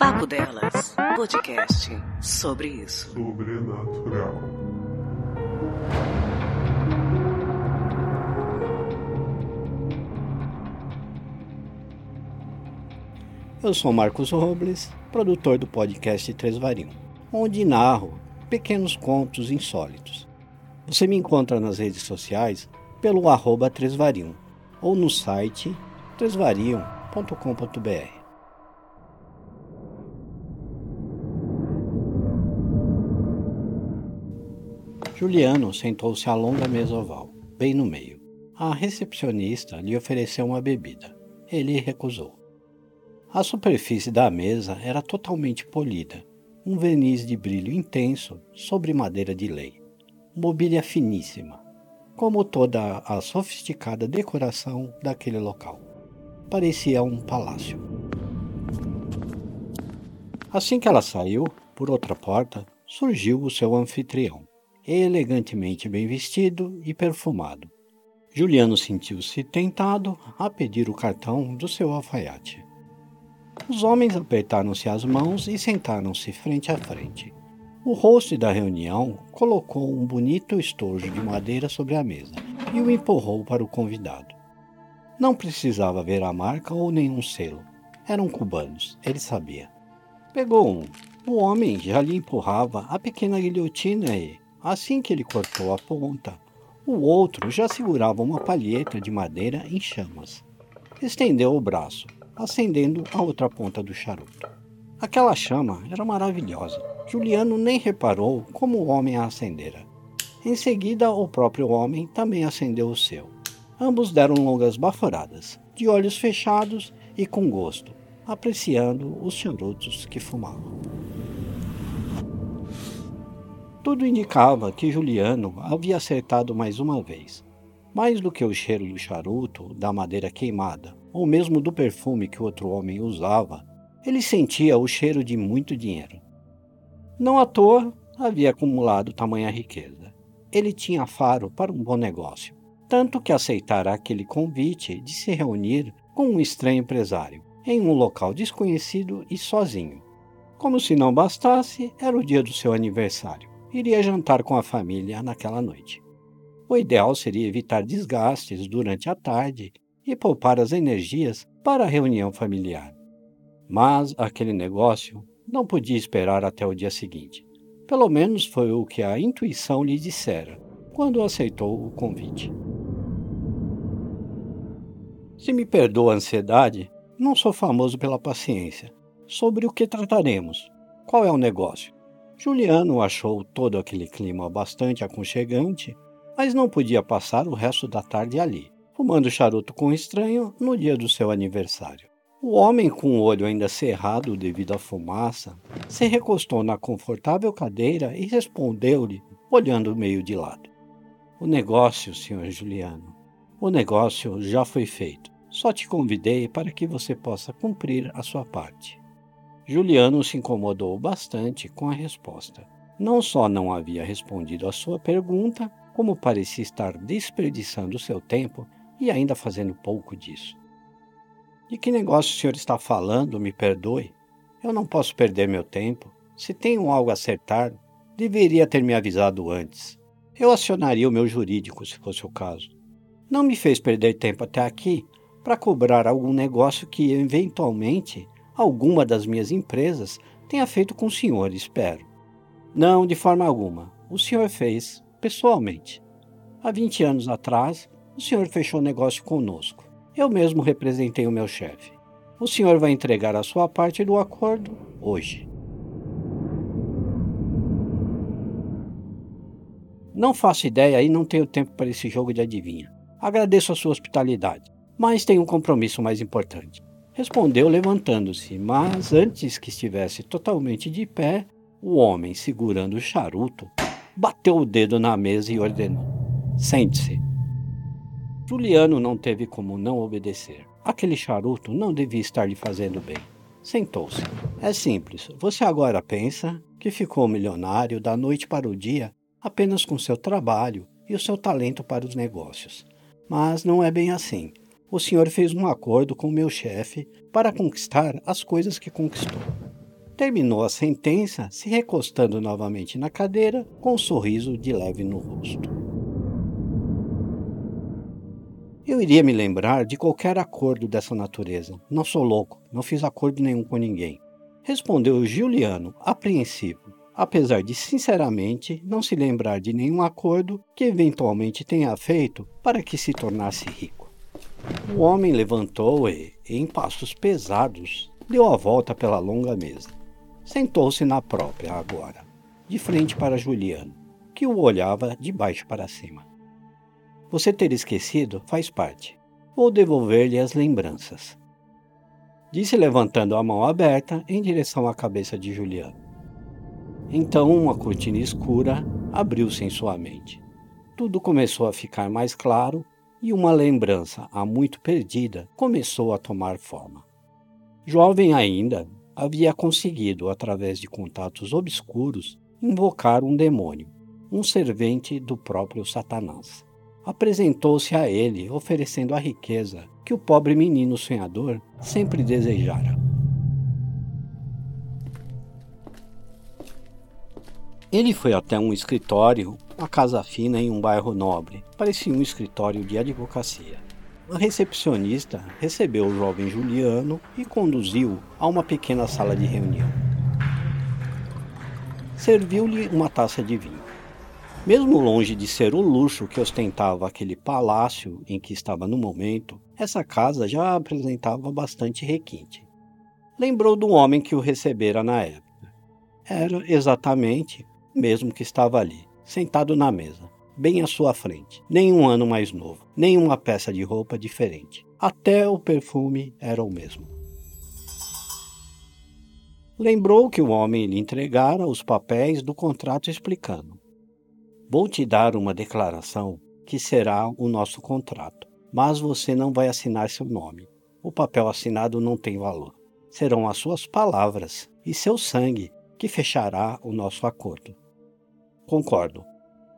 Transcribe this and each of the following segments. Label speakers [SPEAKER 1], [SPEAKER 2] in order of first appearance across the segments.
[SPEAKER 1] Papo Delas, podcast sobre isso.
[SPEAKER 2] Sobrenatural.
[SPEAKER 3] Eu sou Marcos Robles, produtor do podcast Três Varinho, onde narro pequenos contos insólitos. Você me encontra nas redes sociais pelo arroba Tresvarinho ou no site tresvarinho.com.br. Juliano sentou-se à longa mesa oval, bem no meio. A recepcionista lhe ofereceu uma bebida. Ele recusou. A superfície da mesa era totalmente polida, um verniz de brilho intenso sobre madeira de lei, mobília finíssima, como toda a sofisticada decoração daquele local. Parecia um palácio. Assim que ela saiu, por outra porta, surgiu o seu anfitrião elegantemente bem vestido e perfumado. Juliano sentiu-se tentado a pedir o cartão do seu alfaiate. Os homens apertaram-se as mãos e sentaram-se frente a frente. O host da reunião colocou um bonito estojo de madeira sobre a mesa e o empurrou para o convidado. Não precisava ver a marca ou nenhum selo. Eram cubanos, ele sabia. Pegou um. O homem já lhe empurrava a pequena guilhotina e, Assim que ele cortou a ponta, o outro já segurava uma palheta de madeira em chamas. Estendeu o braço, acendendo a outra ponta do charuto. Aquela chama era maravilhosa. Juliano nem reparou como o homem a acendera. Em seguida, o próprio homem também acendeu o seu. Ambos deram longas baforadas, de olhos fechados e com gosto, apreciando os charutos que fumavam. Tudo indicava que Juliano havia acertado mais uma vez. Mais do que o cheiro do charuto, da madeira queimada, ou mesmo do perfume que outro homem usava, ele sentia o cheiro de muito dinheiro. Não à toa havia acumulado tamanha riqueza. Ele tinha faro para um bom negócio, tanto que aceitara aquele convite de se reunir com um estranho empresário, em um local desconhecido e sozinho. Como se não bastasse, era o dia do seu aniversário iria jantar com a família naquela noite. O ideal seria evitar desgastes durante a tarde e poupar as energias para a reunião familiar. Mas aquele negócio não podia esperar até o dia seguinte. Pelo menos foi o que a intuição lhe dissera quando aceitou o convite. Se me perdoa a ansiedade, não sou famoso pela paciência. Sobre o que trataremos? Qual é o negócio? Juliano achou todo aquele clima bastante aconchegante, mas não podia passar o resto da tarde ali, fumando charuto com o estranho no dia do seu aniversário. O homem, com o olho ainda cerrado devido à fumaça, se recostou na confortável cadeira e respondeu-lhe, olhando meio de lado. O negócio, senhor Juliano, o negócio já foi feito. Só te convidei para que você possa cumprir a sua parte. Juliano se incomodou bastante com a resposta. Não só não havia respondido à sua pergunta, como parecia estar desperdiçando seu tempo e ainda fazendo pouco disso. De que negócio o senhor está falando? Me perdoe. Eu não posso perder meu tempo. Se tenho algo a acertar, deveria ter me avisado antes. Eu acionaria o meu jurídico se fosse o caso. Não me fez perder tempo até aqui para cobrar algum negócio que eventualmente alguma das minhas empresas tenha feito com o senhor, espero. Não, de forma alguma. O senhor fez, pessoalmente. Há 20 anos atrás, o senhor fechou negócio conosco. Eu mesmo representei o meu chefe. O senhor vai entregar a sua parte do acordo hoje. Não faço ideia e não tenho tempo para esse jogo de adivinha. Agradeço a sua hospitalidade, mas tenho um compromisso mais importante. Respondeu levantando-se, mas antes que estivesse totalmente de pé, o homem, segurando o charuto, bateu o dedo na mesa e ordenou: Sente-se. Juliano não teve como não obedecer. Aquele charuto não devia estar lhe fazendo bem. Sentou-se. É simples. Você agora pensa que ficou milionário da noite para o dia apenas com seu trabalho e o seu talento para os negócios. Mas não é bem assim o senhor fez um acordo com meu chefe para conquistar as coisas que conquistou. terminou a sentença se recostando novamente na cadeira, com um sorriso de leve no rosto. Eu iria me lembrar de qualquer acordo dessa natureza. Não sou louco, não fiz acordo nenhum com ninguém. Respondeu Juliano, apreensivo, apesar de sinceramente não se lembrar de nenhum acordo que eventualmente tenha feito para que se tornasse rico. O homem levantou e, em passos pesados, deu a volta pela longa mesa. Sentou-se na própria agora, de frente para Juliano, que o olhava de baixo para cima. Você ter esquecido faz parte. Vou devolver-lhe as lembranças. Disse levantando a mão aberta em direção à cabeça de Juliano. Então uma cortina escura abriu-se em sua mente. Tudo começou a ficar mais claro e uma lembrança há muito perdida começou a tomar forma. Jovem ainda, havia conseguido, através de contatos obscuros, invocar um demônio, um servente do próprio Satanás. Apresentou-se a ele, oferecendo a riqueza que o pobre menino sonhador sempre desejara. Ele foi até um escritório, uma casa fina em um bairro nobre. Parecia um escritório de advocacia. A recepcionista recebeu o jovem Juliano e conduziu a uma pequena sala de reunião. Serviu-lhe uma taça de vinho. Mesmo longe de ser o luxo que ostentava aquele palácio em que estava no momento, essa casa já apresentava bastante requinte. Lembrou do homem que o recebera na época. Era exatamente mesmo que estava ali, sentado na mesa, bem à sua frente, nem um ano mais novo, nem uma peça de roupa diferente. Até o perfume era o mesmo. Lembrou que o homem lhe entregara os papéis do contrato explicando: Vou te dar uma declaração que será o nosso contrato, mas você não vai assinar seu nome. O papel assinado não tem valor. Serão as suas palavras e seu sangue que fechará o nosso acordo. Concordo,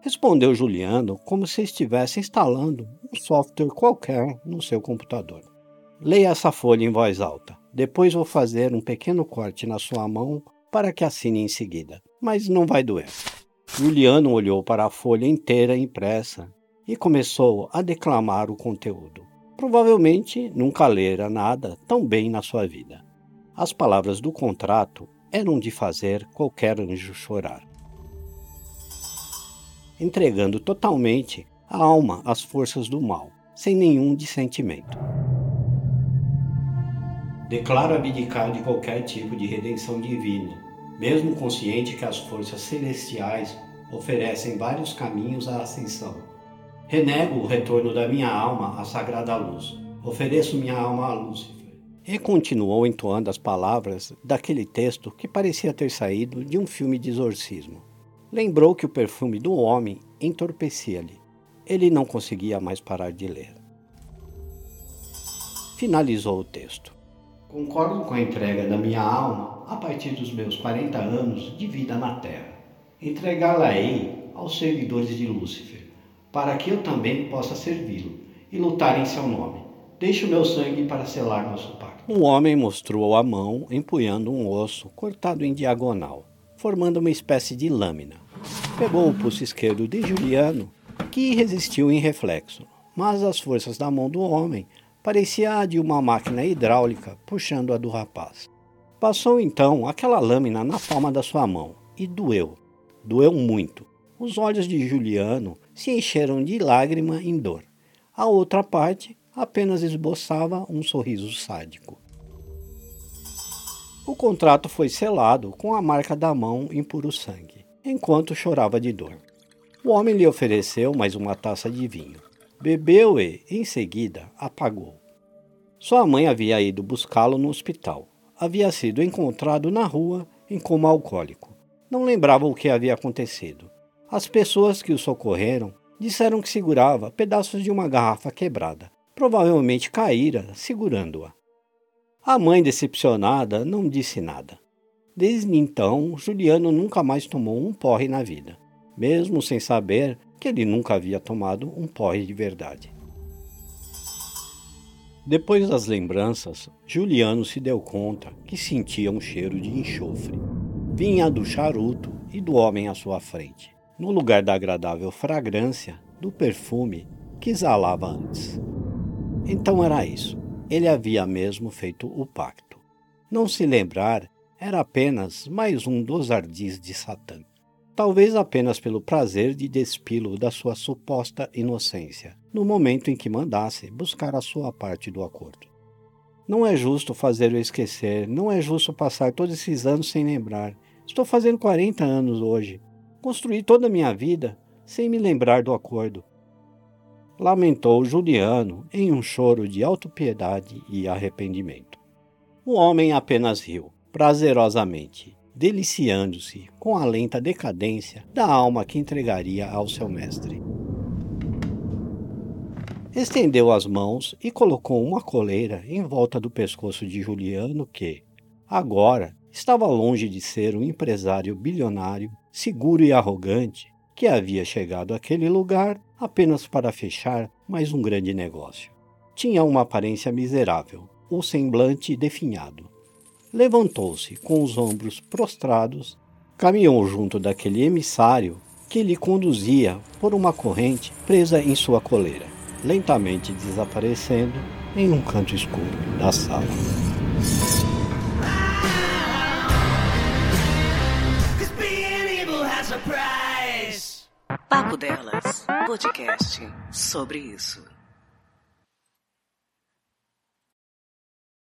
[SPEAKER 3] respondeu Juliano como se estivesse instalando um software qualquer no seu computador. Leia essa folha em voz alta. Depois vou fazer um pequeno corte na sua mão para que assine em seguida, mas não vai doer. Juliano olhou para a folha inteira impressa e começou a declamar o conteúdo. Provavelmente nunca lera nada tão bem na sua vida. As palavras do contrato eram de fazer qualquer anjo chorar entregando totalmente a alma às forças do mal, sem nenhum dissentimento. Declaro abdicar de qualquer tipo de redenção divina, mesmo consciente que as forças celestiais oferecem vários caminhos à ascensão. Renego o retorno da minha alma à sagrada luz. Ofereço minha alma a Lúcifer. E continuou entoando as palavras daquele texto que parecia ter saído de um filme de exorcismo. Lembrou que o perfume do homem entorpecia-lhe. Ele não conseguia mais parar de ler. Finalizou o texto. Concordo com a entrega da minha alma a partir dos meus 40 anos de vida na Terra. Entregá-la-ei aos servidores de Lúcifer, para que eu também possa servi-lo e lutar em seu nome. Deixe o meu sangue para selar nosso pacto. O homem mostrou a mão empunhando um osso cortado em diagonal formando uma espécie de lâmina. Pegou o pulso esquerdo de Juliano, que resistiu em reflexo, mas as forças da mão do homem parecia a de uma máquina hidráulica puxando a do rapaz. Passou então aquela lâmina na palma da sua mão e doeu. Doeu muito. Os olhos de Juliano se encheram de lágrima em dor. A outra parte apenas esboçava um sorriso sádico. O contrato foi selado com a marca da mão em puro sangue, enquanto chorava de dor. O homem lhe ofereceu mais uma taça de vinho. Bebeu e, em seguida, apagou. Sua mãe havia ido buscá-lo no hospital. Havia sido encontrado na rua em coma alcoólico. Não lembrava o que havia acontecido. As pessoas que o socorreram disseram que segurava pedaços de uma garrafa quebrada. Provavelmente caíra segurando-a. A mãe, decepcionada, não disse nada. Desde então, Juliano nunca mais tomou um porre na vida, mesmo sem saber que ele nunca havia tomado um porre de verdade. Depois das lembranças, Juliano se deu conta que sentia um cheiro de enxofre. Vinha do charuto e do homem à sua frente, no lugar da agradável fragrância do perfume que exalava antes. Então era isso. Ele havia mesmo feito o pacto. Não se lembrar era apenas mais um dos ardis de Satã. Talvez apenas pelo prazer de despí-lo da sua suposta inocência, no momento em que mandasse buscar a sua parte do acordo. Não é justo fazer-o esquecer, não é justo passar todos esses anos sem lembrar. Estou fazendo 40 anos hoje. Construí toda a minha vida sem me lembrar do acordo. Lamentou Juliano em um choro de autopiedade e arrependimento. O homem apenas riu prazerosamente, deliciando-se com a lenta decadência da alma que entregaria ao seu mestre. Estendeu as mãos e colocou uma coleira em volta do pescoço de Juliano, que, agora, estava longe de ser um empresário bilionário, seguro e arrogante, que havia chegado àquele lugar apenas para fechar mais um grande negócio. Tinha uma aparência miserável, o semblante definhado, levantou-se com os ombros prostrados, caminhou junto daquele emissário que lhe conduzia por uma corrente presa em sua coleira, lentamente desaparecendo em um canto escuro da sala.
[SPEAKER 1] Papo Delas, podcast sobre isso.